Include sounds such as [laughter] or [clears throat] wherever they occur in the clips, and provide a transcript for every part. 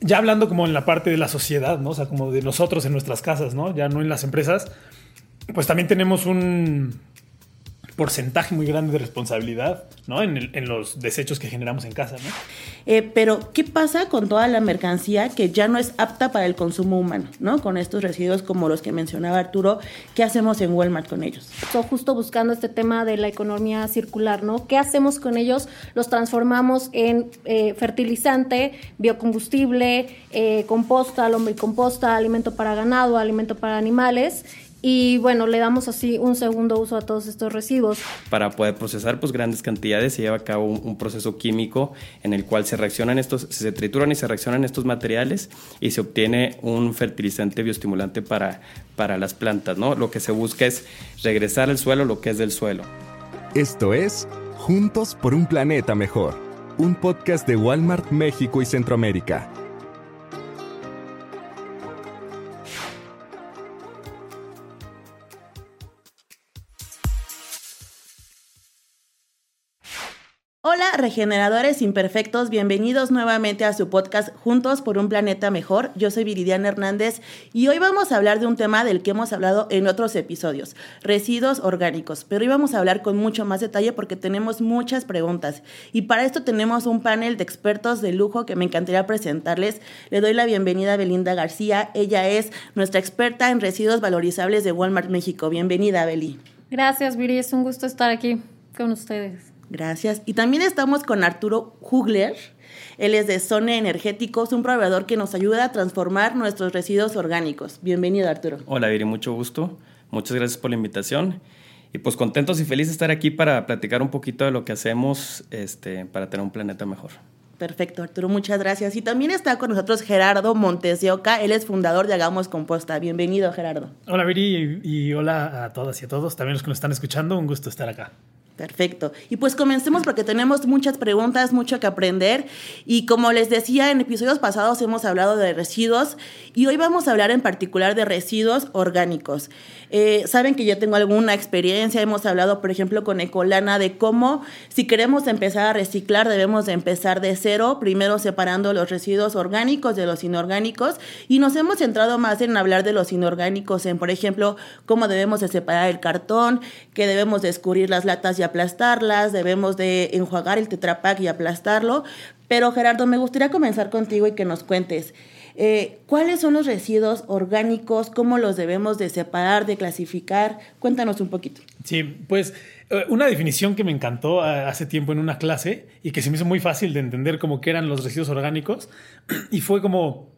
Ya hablando como en la parte de la sociedad, ¿no? O sea, como de nosotros en nuestras casas, ¿no? Ya no en las empresas, pues también tenemos un porcentaje muy grande de responsabilidad ¿no? en, los desechos que generamos en casa. ¿no? Eh, pero, ¿qué pasa con toda la mercancía que ya no es apta para el consumo humano? ¿no? Con estos residuos como los que mencionaba Arturo, ¿qué hacemos en Walmart con ellos? Estoy justo buscando este tema de la economía circular, ¿no? ¿Qué hacemos con ellos? Los transformamos en eh, fertilizante, biocombustible, eh, composta, lombricomposta, alimento para ganado, alimento para animales y bueno, le damos así un segundo uso a todos estos residuos. Para poder procesar pues grandes cantidades se lleva a cabo un, proceso químico en el cual se reaccionan estos, se trituran y se reaccionan estos materiales y se obtiene un fertilizante bioestimulante para, para las plantas, ¿no? Lo que se busca es regresar al suelo lo que es del suelo. Esto es Juntos por un planeta mejor, un podcast de Walmart México y Centroamérica. Regeneradores imperfectos, bienvenidos nuevamente a su podcast Juntos por un Planeta Mejor. Yo soy Viridiana Hernández y hoy vamos a hablar de un tema del que hemos hablado en otros episodios, residuos orgánicos. Pero hoy vamos a hablar con mucho más detalle porque tenemos muchas preguntas y para esto tenemos un panel de expertos de lujo que me encantaría presentarles. Le doy la bienvenida a Belinda García, ella es nuestra experta en residuos valorizables de Walmart México. Bienvenida, Beli. Gracias, Viri, es un gusto estar aquí con ustedes. Gracias. Y también estamos con Arturo Hugler. Él es de Zone Energéticos, un proveedor que nos ayuda a transformar nuestros residuos orgánicos. Bienvenido, Arturo. Hola, Viri, mucho gusto. Muchas gracias por la invitación. Y pues contentos y felices de estar aquí para platicar un poquito de lo que hacemos este, para tener un planeta mejor. Perfecto, Arturo, muchas gracias. Y también está con nosotros Gerardo Montes de Oca, él es fundador de Hagamos Composta. Bienvenido, Gerardo. Hola, Viri, y hola a todas y a todos, también los que nos están escuchando, un gusto estar acá. Perfecto. Y pues comencemos porque tenemos muchas preguntas, mucho que aprender. Y como les decía, en episodios pasados hemos hablado de residuos y hoy vamos a hablar en particular de residuos orgánicos. Eh, saben que yo tengo alguna experiencia, hemos hablado, por ejemplo, con Ecolana de cómo si queremos empezar a reciclar debemos de empezar de cero, primero separando los residuos orgánicos de los inorgánicos y nos hemos centrado más en hablar de los inorgánicos, en, por ejemplo, cómo debemos de separar el cartón, que debemos de escurrir las latas y aplastarlas, debemos de enjuagar el tetrapack y aplastarlo. Pero Gerardo, me gustaría comenzar contigo y que nos cuentes. Eh, ¿Cuáles son los residuos orgánicos? ¿Cómo los debemos de separar, de clasificar? Cuéntanos un poquito. Sí, pues eh, una definición que me encantó eh, hace tiempo en una clase y que se me hizo muy fácil de entender como que eran los residuos orgánicos [clears throat] y fue como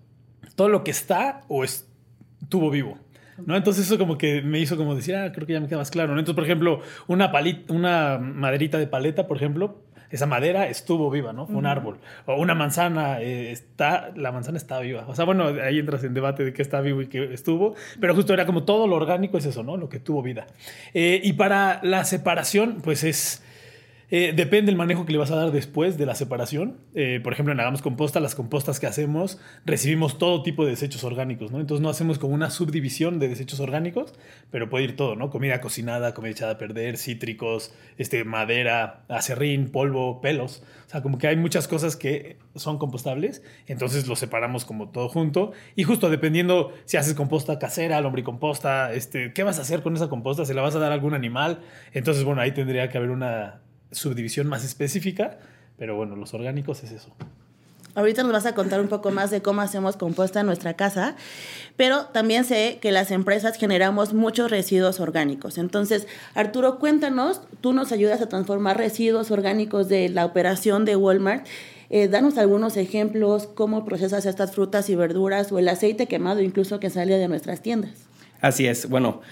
todo lo que está o estuvo vivo. ¿No? Entonces eso como que me hizo como decir, ah, creo que ya me queda más claro. Entonces, por ejemplo, una, palita, una maderita de paleta, por ejemplo, esa madera estuvo viva, ¿no? Fue un árbol. O una manzana, eh, está, la manzana está viva. O sea, bueno, ahí entras en debate de qué está vivo y qué estuvo, pero justo era como todo lo orgánico es eso, ¿no? Lo que tuvo vida. Eh, y para la separación, pues es eh, depende del manejo que le vas a dar después de la separación. Eh, por ejemplo, en Hagamos Composta, las compostas que hacemos, recibimos todo tipo de desechos orgánicos, ¿no? Entonces no hacemos como una subdivisión de desechos orgánicos, pero puede ir todo, ¿no? Comida cocinada, comida echada a perder, cítricos, este, madera, acerrín, polvo, pelos. O sea, como que hay muchas cosas que son compostables, entonces lo separamos como todo junto. Y justo dependiendo si haces composta casera, lombricomposta, este, ¿qué vas a hacer con esa composta? ¿Se la vas a dar a algún animal? Entonces, bueno, ahí tendría que haber una subdivisión más específica, pero bueno, los orgánicos es eso. Ahorita nos vas a contar un poco más de cómo hacemos composta en nuestra casa, pero también sé que las empresas generamos muchos residuos orgánicos. Entonces, Arturo, cuéntanos, tú nos ayudas a transformar residuos orgánicos de la operación de Walmart. Eh, danos algunos ejemplos, cómo procesas estas frutas y verduras o el aceite quemado incluso que sale de nuestras tiendas. Así es, bueno.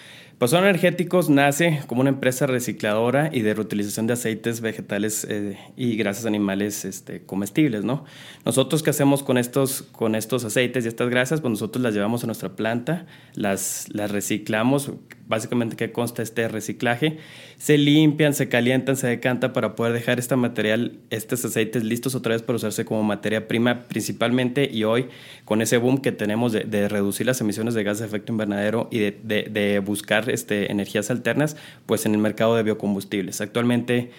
Son Energéticos nace como una empresa recicladora y de reutilización de aceites vegetales eh, y grasas animales este, comestibles, ¿no? Nosotros qué hacemos con estos, con estos aceites y estas grasas, pues nosotros las llevamos a nuestra planta, las, las reciclamos, básicamente que consta este reciclaje, se limpian, se calientan, se decantan para poder dejar este material, estos aceites listos otra vez para usarse como materia prima principalmente y hoy con ese boom que tenemos de, reducir las emisiones de gas de efecto invernadero y de, de buscar este, energías alternas, pues en el mercado de biocombustibles. Actualmente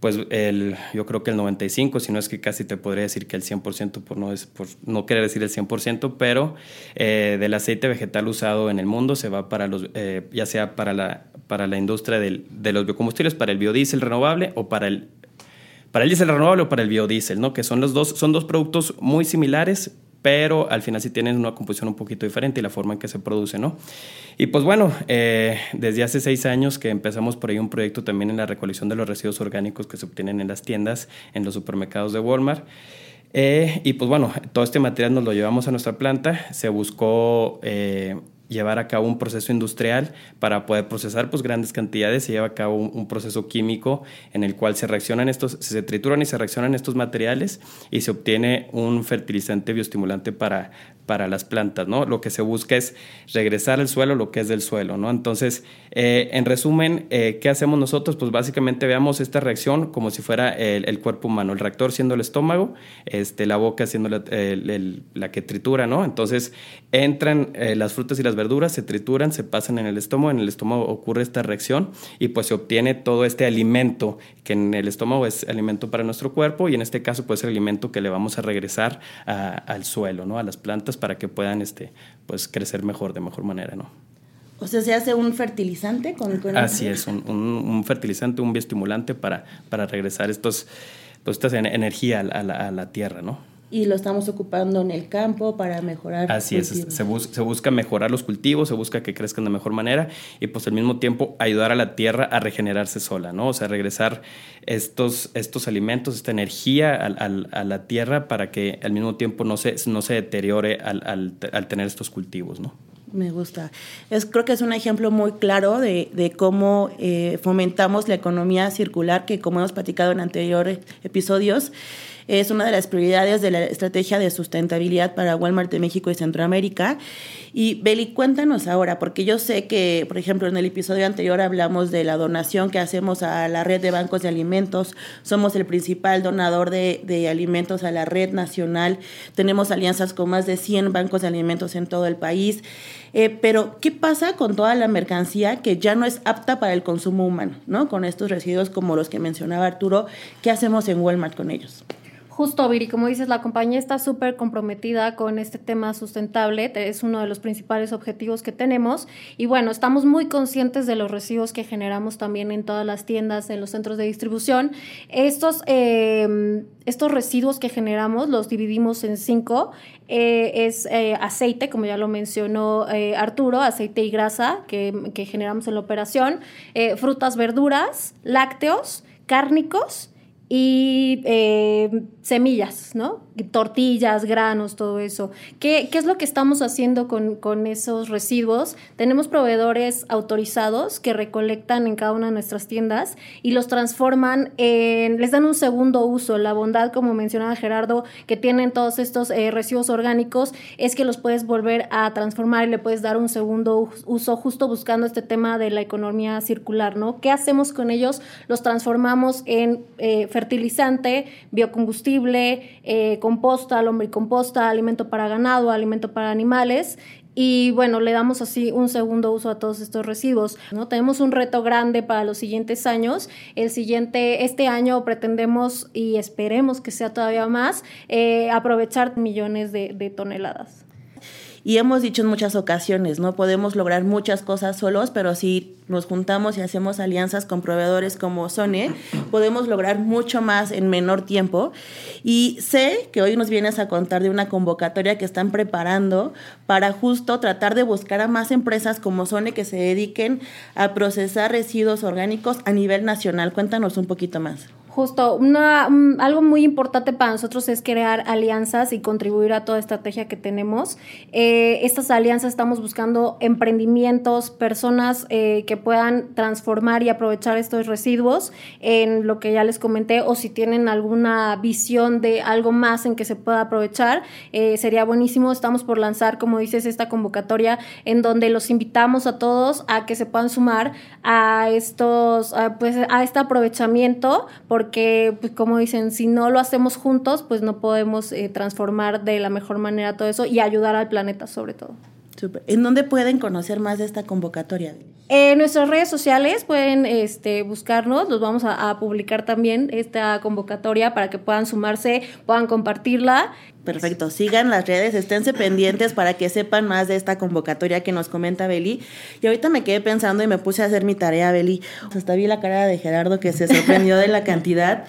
pues el, yo creo que el 95, si no es que casi te podría decir que el 100%, por no, es, por no querer decir el 100%, pero eh, del aceite vegetal usado en el mundo se va para los, eh, ya sea para la, para la industria del, de los biocombustibles, para el biodiesel renovable o para el, para el diésel renovable o para el biodiesel, ¿no? que son los dos, son dos productos muy similares, pero al final sí tienen una composición un poquito diferente y la forma en que se produce, ¿no? Y pues bueno, eh, desde hace seis años que empezamos por ahí un proyecto también en la recolección de los residuos orgánicos que se obtienen en las tiendas, en los supermercados de Walmart. Eh, y pues bueno, todo este material nos lo llevamos a nuestra planta, se buscó... Eh, llevar a cabo un proceso industrial para poder procesar pues grandes cantidades, se lleva a cabo un, proceso químico en el cual se reaccionan estos, se trituran y se reaccionan estos materiales y se obtiene un fertilizante bioestimulante para, para las plantas, ¿no? Lo que se busca es regresar al suelo lo que es del suelo, ¿no? Entonces, eh, en resumen, eh, ¿qué hacemos nosotros? Pues básicamente veamos esta reacción como si fuera el, cuerpo humano, el reactor siendo el estómago, este, la boca siendo la, que tritura, ¿no? Entonces, entran eh, las frutas y las verduras, se trituran, se pasan en el estómago, en el estómago ocurre esta reacción y pues se obtiene todo este alimento que en el estómago es alimento para nuestro cuerpo y en este caso pues el alimento que le vamos a regresar al suelo, ¿no? A las plantas para que puedan este, pues, crecer mejor, de mejor manera, ¿no? O sea, se hace un fertilizante con... con Así es, un, un, fertilizante, un bioestimulante para, para regresar estos, pues, esta energía a la, a la tierra, ¿no? Y lo estamos ocupando en el campo para mejorar. Así es, se, se, busca mejorar los cultivos, se busca que crezcan de mejor manera y pues al mismo tiempo ayudar a la tierra a regenerarse sola, ¿no? O sea, regresar estos, estos alimentos, esta energía a la tierra para que al mismo tiempo no se, no se deteriore al, tener estos cultivos, ¿no? Me gusta. Es, creo que es un ejemplo muy claro de, de cómo eh, fomentamos la economía circular, que como hemos platicado en anteriores episodios, es una de las prioridades de la estrategia de sustentabilidad para Walmart de México y Centroamérica. Y Beli, cuéntanos ahora, porque yo sé que, por ejemplo, en el episodio anterior hablamos de la donación que hacemos a la red de bancos de alimentos. Somos el principal donador de, alimentos a la red nacional. Tenemos alianzas con más de 100 bancos de alimentos en todo el país. Eh, pero, ¿qué pasa con toda la mercancía que ya no es apta para el consumo humano, ¿no? Con estos residuos como los que mencionaba Arturo, ¿qué hacemos en Walmart con ellos? Justo, Viri, como dices, la compañía está súper comprometida con este tema sustentable, es uno de los principales objetivos que tenemos y bueno, estamos muy conscientes de los residuos que generamos también en todas las tiendas, en los centros de distribución. Estos, em, estos residuos que generamos los dividimos en cinco. Eh, es eh, aceite, como ya lo mencionó eh, Arturo, aceite y grasa que, que generamos en la operación, frutas, verduras, lácteos, cárnicos y semillas, ¿no? Tortillas, granos, todo eso. ¿Qué, ¿Qué, es lo que estamos haciendo con, con, esos residuos? Tenemos proveedores autorizados que recolectan en cada una de nuestras tiendas y los transforman en, les dan un segundo uso. La bondad, como mencionaba Gerardo, que tienen todos estos eh, residuos orgánicos es que los puedes volver a transformar y le puedes dar un segundo uso justo buscando este tema de la economía circular, ¿no? ¿Qué hacemos con ellos? Los transformamos en eh, fertilizante, biocombustible, eh, composta, lombricomposta, alimento para ganado, alimento para animales y bueno, le damos así un segundo uso a todos estos residuos. ¿no? Tenemos un reto grande para los siguientes años. El siguiente, este año pretendemos y esperemos que sea todavía más, eh, aprovechar millones de toneladas. Y hemos dicho en muchas ocasiones, no podemos lograr muchas cosas solos, pero si nos juntamos y hacemos alianzas con proveedores como Sone, podemos lograr mucho más en menor tiempo. Y sé que hoy nos vienes a contar de una convocatoria que están preparando para justo tratar de buscar a más empresas como Sone que se dediquen a procesar residuos orgánicos a nivel nacional. Cuéntanos un poquito más. Justo, una, algo muy importante para nosotros es crear alianzas y contribuir a toda estrategia que tenemos. Eh, estas alianzas estamos buscando emprendimientos, personas eh, que puedan transformar y aprovechar estos residuos en lo que ya les comenté o si tienen alguna visión de algo más en que se pueda aprovechar, eh, sería buenísimo. Estamos por lanzar, como dices, esta convocatoria en donde los invitamos a todos a que se puedan sumar a estos, pues, a este aprovechamiento. Porque, pues, como dicen, si no lo hacemos juntos, pues no podemos eh, transformar de la mejor manera todo eso y ayudar al planeta sobre todo. ¿En dónde pueden conocer más de esta convocatoria? En nuestras redes sociales pueden este, buscarnos, los vamos a, a publicar también esta convocatoria para que puedan sumarse, puedan compartirla. Perfecto, sigan las redes, esténse pendientes para que sepan más de esta convocatoria que nos comenta Beli. Y ahorita me quedé pensando y me puse a hacer mi tarea, Beli. Hasta vi la cara de Gerardo que se sorprendió de la cantidad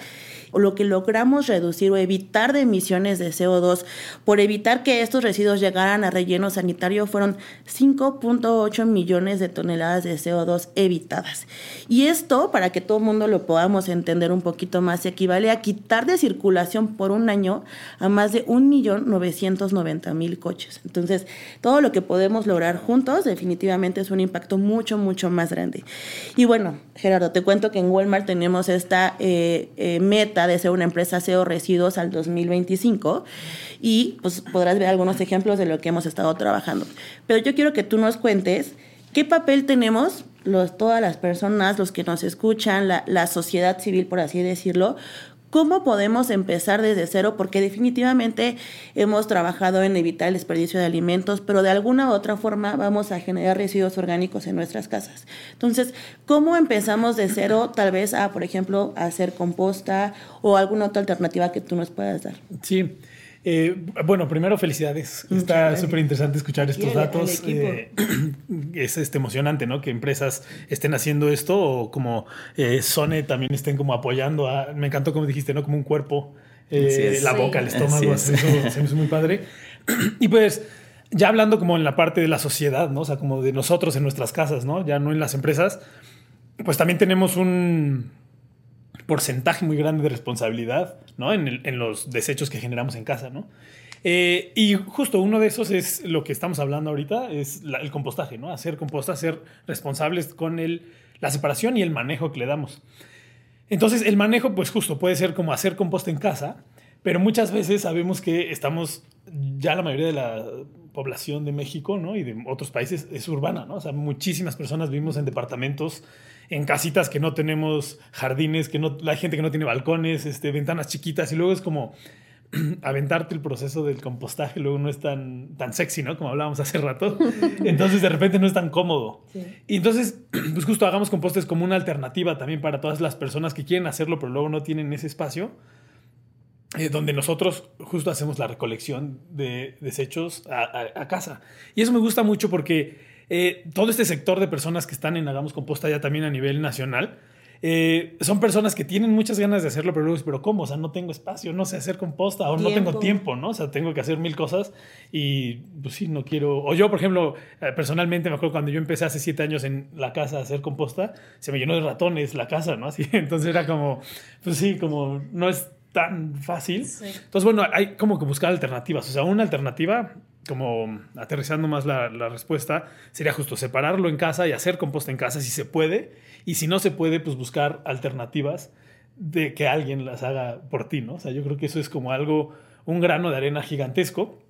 lo que logramos reducir o evitar de emisiones de CO2 por evitar que estos residuos llegaran a relleno sanitario fueron 5.8 millones de toneladas de CO2 evitadas. Y esto, para que todo el mundo lo podamos entender un poquito más, equivale a quitar de circulación por un año a más de 1.990.000 coches. Entonces, todo lo que podemos lograr juntos definitivamente es un impacto mucho, mucho más grande. Y bueno, Gerardo, te cuento que en Walmart tenemos esta eh, eh, meta de ser una empresa cero residuos al 2025 y pues podrás ver algunos ejemplos de lo que hemos estado trabajando. Pero yo quiero que tú nos cuentes qué papel tenemos los, todas las personas, los que nos escuchan, la, la sociedad civil, por así decirlo, ¿Cómo podemos empezar desde cero? Porque definitivamente hemos trabajado en evitar el desperdicio de alimentos, pero de alguna u otra forma vamos a generar residuos orgánicos en nuestras casas. Entonces, ¿cómo empezamos de cero tal vez a, por ejemplo, hacer composta o alguna otra alternativa que tú nos puedas dar? Sí. Eh, bueno, primero felicidades. Está súper interesante escuchar estos datos. Eh, [clears throat] es este, emocionante, ¿no? Que empresas estén haciendo esto o como eh, Sone también estén como apoyando. A, me encantó como dijiste, ¿no? Como un cuerpo, eh, la boca, el estómago. Eso se me hizo muy padre. [clears throat] y pues ya hablando como en la parte de la sociedad, ¿no? O sea, como de nosotros en nuestras casas, ¿no? Ya no en las empresas, pues también tenemos un porcentaje muy grande de responsabilidad ¿no? en, los desechos que generamos en casa. ¿no? Eh, y justo uno de esos es lo que estamos hablando ahorita, es el compostaje, ¿no? hacer composta, ser responsables con el, la separación y el manejo que le damos. Entonces el manejo pues justo puede ser como hacer composta en casa, pero muchas veces sabemos que estamos, ya la mayoría de la población de México ¿no? y de otros países es urbana, ¿no? O sea, muchísimas personas vivimos en departamentos en casitas que no tenemos jardines, que no, hay gente que no tiene balcones, este, ventanas chiquitas y luego es como [clears throat] aventarte el proceso del compostaje luego no es tan, tan sexy, ¿no? Como hablábamos hace rato. [laughs] Entonces de repente no es tan cómodo. Sí. Y entonces, [clears throat] pues justo hagamos compostes como una alternativa también para todas las personas que quieren hacerlo, pero luego no tienen ese espacio. Eh, donde nosotros justo hacemos la recolección de desechos a, a, a casa. Y eso me gusta mucho porque eh, todo este sector de personas que están en Hagamos Composta ya también a nivel nacional, eh, son personas que tienen muchas ganas de hacerlo, pero luego pero ¿cómo? O sea, no tengo espacio, no sé hacer composta, o tiempo. no tengo tiempo, ¿no? O sea, tengo que hacer mil cosas y pues sí, no quiero. O yo, por ejemplo, eh, personalmente me acuerdo cuando yo empecé hace siete años en la casa a hacer composta, se me llenó de ratones la casa, ¿no? [laughs] Así, entonces era como, pues sí, como no es tan fácil. Sí. Entonces, bueno, hay como que buscar alternativas. O sea, una alternativa como aterrizando más la, respuesta, sería justo separarlo en casa y hacer composta en casa si se puede. Y si no se puede, pues buscar alternativas de que alguien las haga por ti, ¿no? O sea, yo creo que eso es como algo, un grano de arena gigantesco.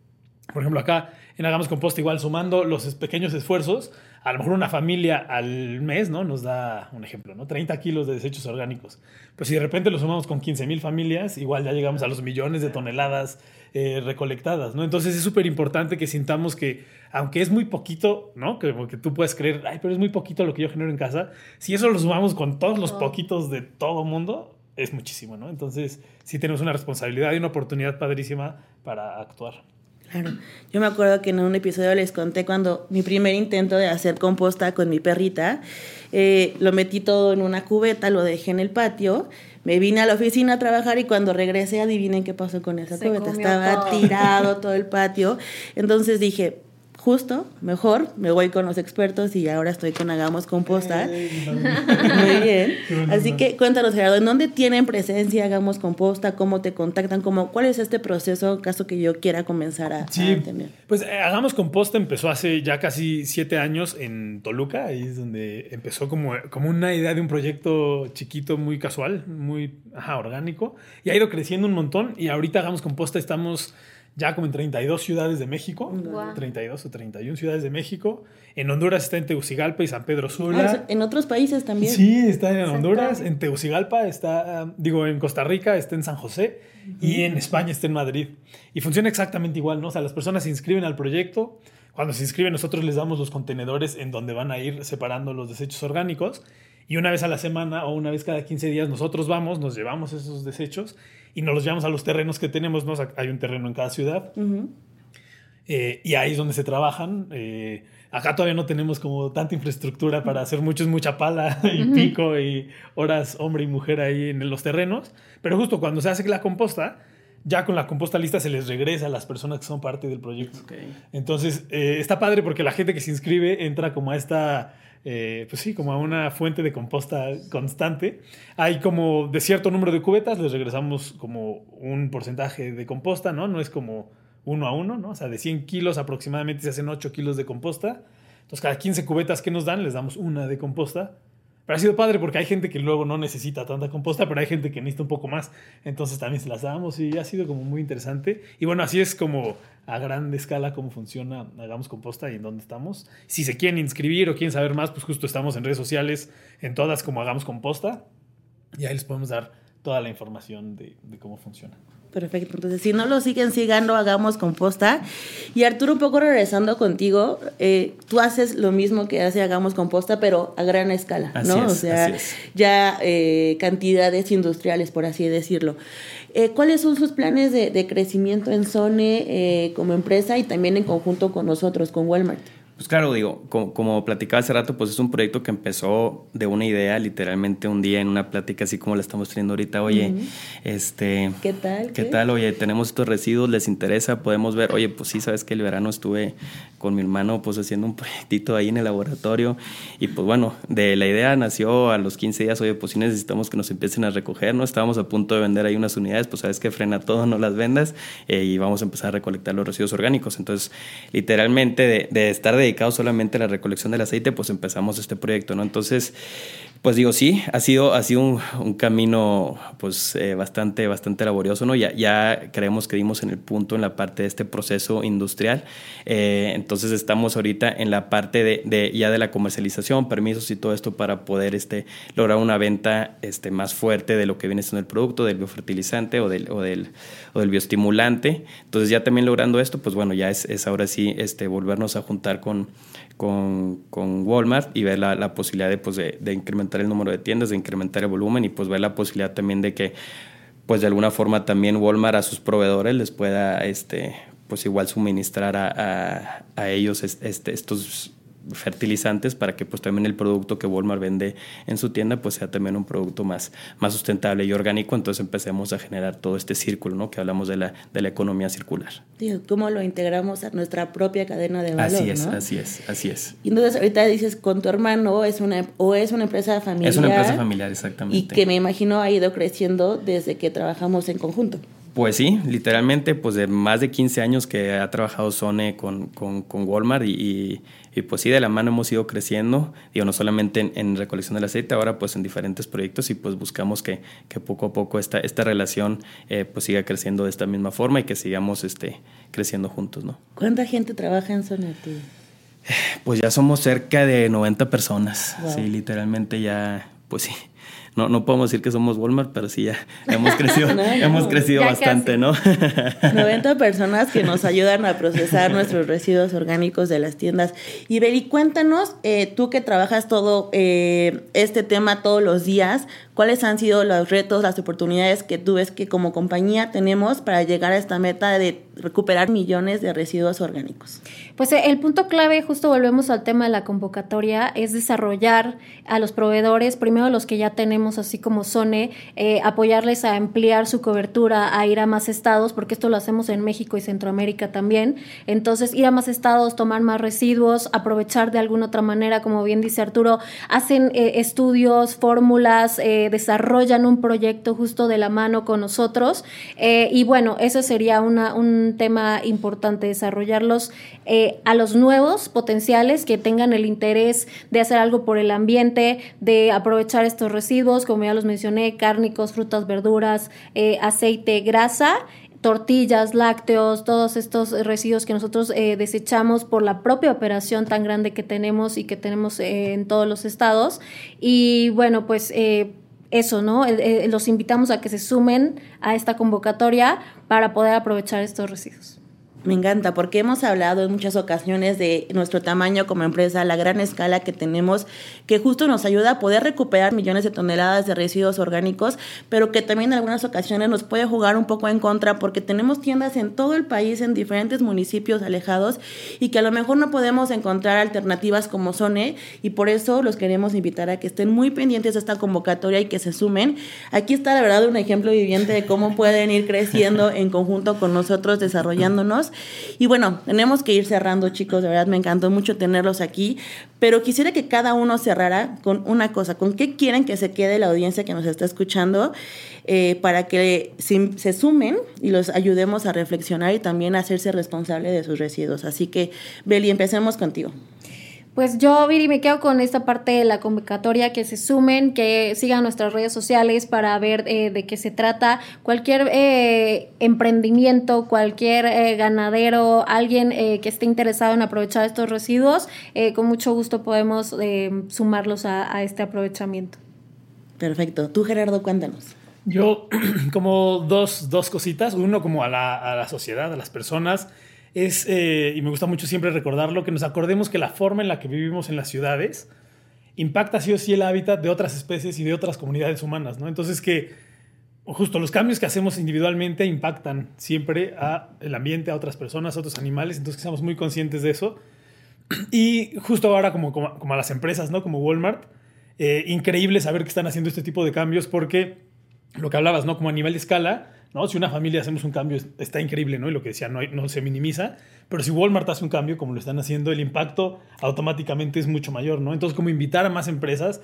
Por ejemplo, acá en Hagamos Composta, igual sumando los pequeños esfuerzos, a lo mejor una familia al mes, ¿no? Nos da un ejemplo, ¿no? 30 kilos de desechos orgánicos. Pues si de repente lo sumamos con 15 mil familias, igual ya llegamos a los millones de toneladas eh, recolectadas, ¿no? Entonces es súper importante que sintamos que, aunque es muy poquito, ¿no? Que, que tú puedes creer, ay, pero es muy poquito lo que yo genero en casa, si eso lo sumamos con todos los poquitos de todo mundo, es muchísimo, ¿no? Entonces sí tenemos una responsabilidad y una oportunidad padrísima para actuar. Claro. Yo me acuerdo que en un episodio les conté cuando mi primer intento de hacer composta con mi perrita, eh, lo metí todo en una cubeta, lo dejé en el patio, me vine a la oficina a trabajar y cuando regresé, adivinen qué pasó con esa Se cubeta. Estaba todo. tirado todo el patio. Entonces dije, justo, mejor, me voy con los expertos y ahora estoy con Hagamos Composta. [laughs] Muy bien. [laughs] Así que cuéntanos, Gerardo, ¿en dónde tienen presencia Hagamos Composta? ¿Cómo te contactan? ¿Cómo, ¿Cuál es este proceso, caso que yo quiera comenzar a, sí, a? Pues eh, Hagamos Composta empezó hace ya casi siete años en Toluca, ahí es donde empezó como, como una idea de un proyecto chiquito, muy casual, muy ajá, orgánico, y ha ido creciendo un montón, y ahorita Hagamos Composta estamos ya como en 32 ciudades de México, wow. 32 o 31 ciudades de México. En Honduras está en Tegucigalpa y San Pedro Sula. Ah, en otros países también. Sí, está en Honduras, en Tegucigalpa está, digo, en Costa Rica está en San José uh -huh. y en España está en Madrid. Y funciona exactamente igual, ¿no? O sea, las personas se inscriben al proyecto, Cuando se inscriben nosotros les damos los contenedores en donde van a ir separando los desechos orgánicos y una vez a la semana o una vez cada 15 días nosotros vamos, nos llevamos esos desechos y nos los llevamos a los terrenos que tenemos. ¿no? hay un terreno en cada ciudad. Eh, y ahí es donde se trabajan. Eh, acá todavía no tenemos como tanta infraestructura para hacer mucho, es mucha pala [laughs] y pico y horas hombre y mujer ahí en los terrenos. Pero justo cuando se hace la composta, ya con la composta lista se les regresa a las personas que son parte del proyecto. Entonces, eh, está padre porque la gente que se inscribe entra como a esta, pues sí, como a una fuente de composta constante. Hay como de cierto número de cubetas, les regresamos como un porcentaje de composta, ¿no? No es como uno a uno, ¿no? O sea, de 100 kilos aproximadamente se hacen 8 kilos de composta. Entonces, cada 15 cubetas que nos dan, les damos una de composta. Pero ha sido padre porque hay gente que luego no necesita tanta composta, pero hay gente que necesita un poco más. Entonces también se las damos y ha sido como muy interesante. Y bueno, así es como a grande escala cómo funciona Hagamos Composta y en dónde estamos. Si se quieren inscribir o quieren saber más, pues justo estamos en redes sociales, en todas como Hagamos Composta. Y ahí les podemos dar toda la información de, de cómo funciona. Perfecto. Entonces, si no lo siguen sigando, hagamos composta. Y Arturo, un poco regresando contigo, eh, tú haces lo mismo que hace Hagamos Composta, pero a gran escala, ¿no? o sea, ya eh, cantidades industriales, por así decirlo. Eh, ¿Cuáles son sus planes de, de crecimiento en Sone como empresa y también en conjunto con nosotros, con Walmart? Pues claro, digo, como, platicaba hace rato, pues es un proyecto que empezó de una idea, literalmente un día en una plática así como la estamos teniendo ahorita, oye, este... ¿Qué tal? ¿Qué, tal? Oye, tenemos estos residuos, les interesa, podemos ver, oye, pues sí, sabes que el verano estuve con mi hermano pues haciendo un [laughs] proyectito ahí en el laboratorio y pues bueno, de la idea nació a los 15 días, oye, pues sí necesitamos que nos empiecen a recoger, ¿no? Estábamos a punto de vender ahí unas unidades, pues sabes que frena todo, no las vendas eh, y vamos a empezar a recolectar los residuos orgánicos. Entonces, literalmente de, de estar de dedicado solamente a la recolección del aceite, pues empezamos este proyecto, ¿no? Entonces, pues digo, sí, ha sido, ha sido un, camino pues eh, bastante, bastante laborioso, ¿no? Ya, ya creemos que dimos en el punto en la parte de este proceso industrial. Eh, entonces estamos ahorita en la parte de, de, ya de la comercialización, permisos y todo esto para poder este, lograr una venta este, más fuerte de lo que viene siendo el producto, del biofertilizante o del, o del, o del bioestimulante. Entonces ya también logrando esto, pues bueno, ya es, es ahora sí este, volvernos a juntar con con, Walmart y ver la, posibilidad de, pues, de, incrementar el número de tiendas, de incrementar el volumen y pues ver la posibilidad también de que pues de alguna forma también Walmart a sus proveedores les pueda este pues igual suministrar a, a, a ellos este, estos fertilizantes para que pues también el producto que Walmart vende en su tienda pues sea también un producto más, más sustentable y orgánico, entonces empecemos a generar todo este círculo, ¿no? Que hablamos de la, de la economía circular. ¿Cómo lo integramos a nuestra propia cadena de valor? Así es, así es, así es. Y entonces ahorita dices con tu hermano es una, o es una empresa familiar. Es una empresa familiar, exactamente. Y que me imagino ha ido creciendo desde que trabajamos en conjunto. Pues sí, literalmente, pues de más de 15 años que ha trabajado Sone con, con, con Walmart y, y, pues sí, de la mano hemos ido creciendo, digo, no solamente en, recolección del aceite, ahora pues en diferentes proyectos y pues buscamos que, que poco a poco esta, esta relación eh, pues siga creciendo de esta misma forma y que sigamos este, creciendo juntos, ¿no? ¿Cuánta gente trabaja en Sone Pues ya somos cerca de 90 personas, sí, literalmente ya, pues sí no, no podemos decir que somos Walmart, pero sí ya [laughs] hemos crecido, [laughs] hemos crecido bastante, ¿no? [laughs] 90 personas que nos ayudan a procesar nuestros residuos orgánicos de las tiendas. Y Beli, cuéntanos, eh, tú que trabajas todo eh, este tema todos los días, ¿cuáles han sido los retos, las oportunidades que tú ves que como compañía tenemos para llegar a esta meta de recuperar millones de residuos orgánicos? Pues eh, el punto clave, justo volvemos al tema de la convocatoria, es desarrollar a los proveedores, primero los que ya tenemos, así como Sone, eh, apoyarles a ampliar su cobertura, a ir a más estados, porque esto lo hacemos en México y Centroamérica también. Entonces, ir a más estados, tomar más residuos, aprovechar de alguna otra manera, como bien dice Arturo, hacen eh, estudios, fórmulas, eh, desarrollan un proyecto justo de la mano con nosotros. y bueno, eso sería una, un tema importante, desarrollarlos a los nuevos potenciales que tengan el interés de hacer algo por el ambiente, de aprovechar estos residuos como ya los mencioné, cárnicos, frutas, verduras, eh, aceite, grasa tortillas, lácteos, todos estos residuos que nosotros eh, desechamos por la propia operación tan grande que tenemos y que tenemos eh, en todos los estados. Y bueno, pues eso, ¿no? los invitamos a que se sumen a esta convocatoria para poder aprovechar estos residuos. Me encanta porque hemos hablado en muchas ocasiones de nuestro tamaño como empresa, la gran escala que tenemos, que justo nos ayuda a poder recuperar millones de toneladas de residuos orgánicos, pero que también en algunas ocasiones nos puede jugar un poco en contra porque tenemos tiendas en todo el país, en diferentes municipios alejados y que a lo mejor no podemos encontrar alternativas como Sone y por eso los queremos invitar a que estén muy pendientes de esta convocatoria y que se sumen. Aquí está la verdad un ejemplo viviente de cómo pueden ir creciendo en conjunto con nosotros, desarrollándonos. Y bueno, tenemos que ir cerrando, chicos. De verdad, me encantó mucho tenerlos aquí. Pero quisiera que cada uno cerrara con una cosa. ¿Con qué quieren que se quede la audiencia que nos está escuchando? Eh, para que se sumen y los ayudemos a reflexionar y también a hacerse responsable de sus residuos. Así que, Beli, empecemos contigo. Pues yo, Viri, me quedo con esta parte de la convocatoria, que se sumen, que sigan nuestras redes sociales para ver eh, de qué se trata. Cualquier eh, emprendimiento, cualquier eh, ganadero, alguien que esté interesado en aprovechar estos residuos, con mucho gusto podemos sumarlos a, este aprovechamiento. Perfecto. Tú, Gerardo, cuéntanos. Yo, [clears throat] como dos, dos cositas. Uno, como a la, a la sociedad, a las personas es, eh, y me gusta mucho siempre recordarlo, que nos acordemos que la forma en la que vivimos en las ciudades impacta sí o sí el hábitat de otras especies y de otras comunidades humanas, ¿no? Entonces que justo los cambios que hacemos individualmente impactan siempre a el ambiente, a otras personas, a otros animales, entonces que seamos muy conscientes de eso. [clears throat] Y justo ahora como, a las empresas, ¿no? Como Walmart, eh, increíble saber que están haciendo este tipo de cambios porque lo que hablabas, ¿no? Como a nivel de escala, ¿no? Si una familia hacemos un cambio, está increíble, ¿no? Y lo que decía, no, no se minimiza. Pero si Walmart hace un cambio, como lo están haciendo, el impacto automáticamente es mucho mayor, ¿no? Entonces, como invitar a más empresas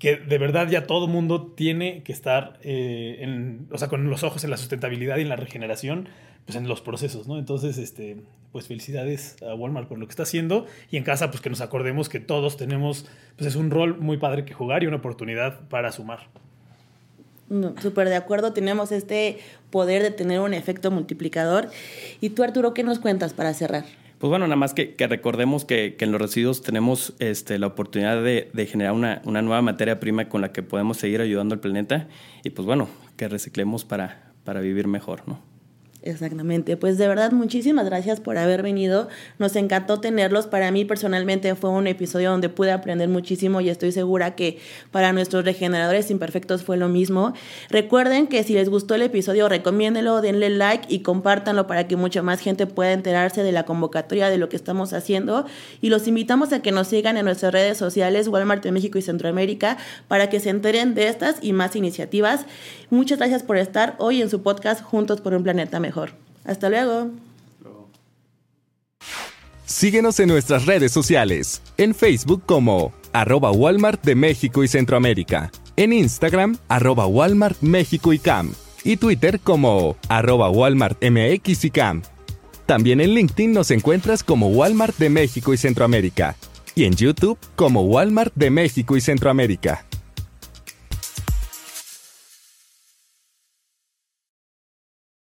que de verdad ya todo mundo tiene que estar eh, en, o sea, con los ojos en la sustentabilidad y en la regeneración, pues en los procesos, ¿no? Entonces, este, pues felicidades a Walmart por lo que está haciendo y en casa, pues que nos acordemos que todos tenemos, pues es un rol muy padre que jugar y una oportunidad para sumar. Súper de acuerdo, tenemos este poder de tener un efecto multiplicador. ¿Y tú, Arturo, qué nos cuentas para cerrar? Pues bueno, nada más que, recordemos que, en los residuos tenemos este, la oportunidad de, generar una, una, nueva materia prima con la que podemos seguir ayudando al planeta y pues bueno, que reciclemos para, para vivir mejor, ¿no? Exactamente, pues de verdad muchísimas gracias por haber venido, nos encantó tenerlos, para mí personalmente fue un episodio donde pude aprender muchísimo y estoy segura que para nuestros regeneradores imperfectos fue lo mismo. Recuerden que si les gustó el episodio, recomiéndelo, denle like y compártanlo para que mucha más gente pueda enterarse de la convocatoria de lo que estamos haciendo. Y los invitamos a que nos sigan en nuestras redes sociales Walmart de México y Centroamérica para que se enteren de estas y más iniciativas. Muchas gracias por estar hoy en su podcast Juntos por un Planeta Mejor Hasta luego. Síguenos en nuestras redes sociales, en Facebook como arroba Walmart de México y Centroamérica, en Instagram arroba Walmart México y Cam, y Twitter como arroba Walmart MX y Cam. También en LinkedIn nos encuentras como Walmart de México y Centroamérica, y en YouTube como Walmart de México y Centroamérica.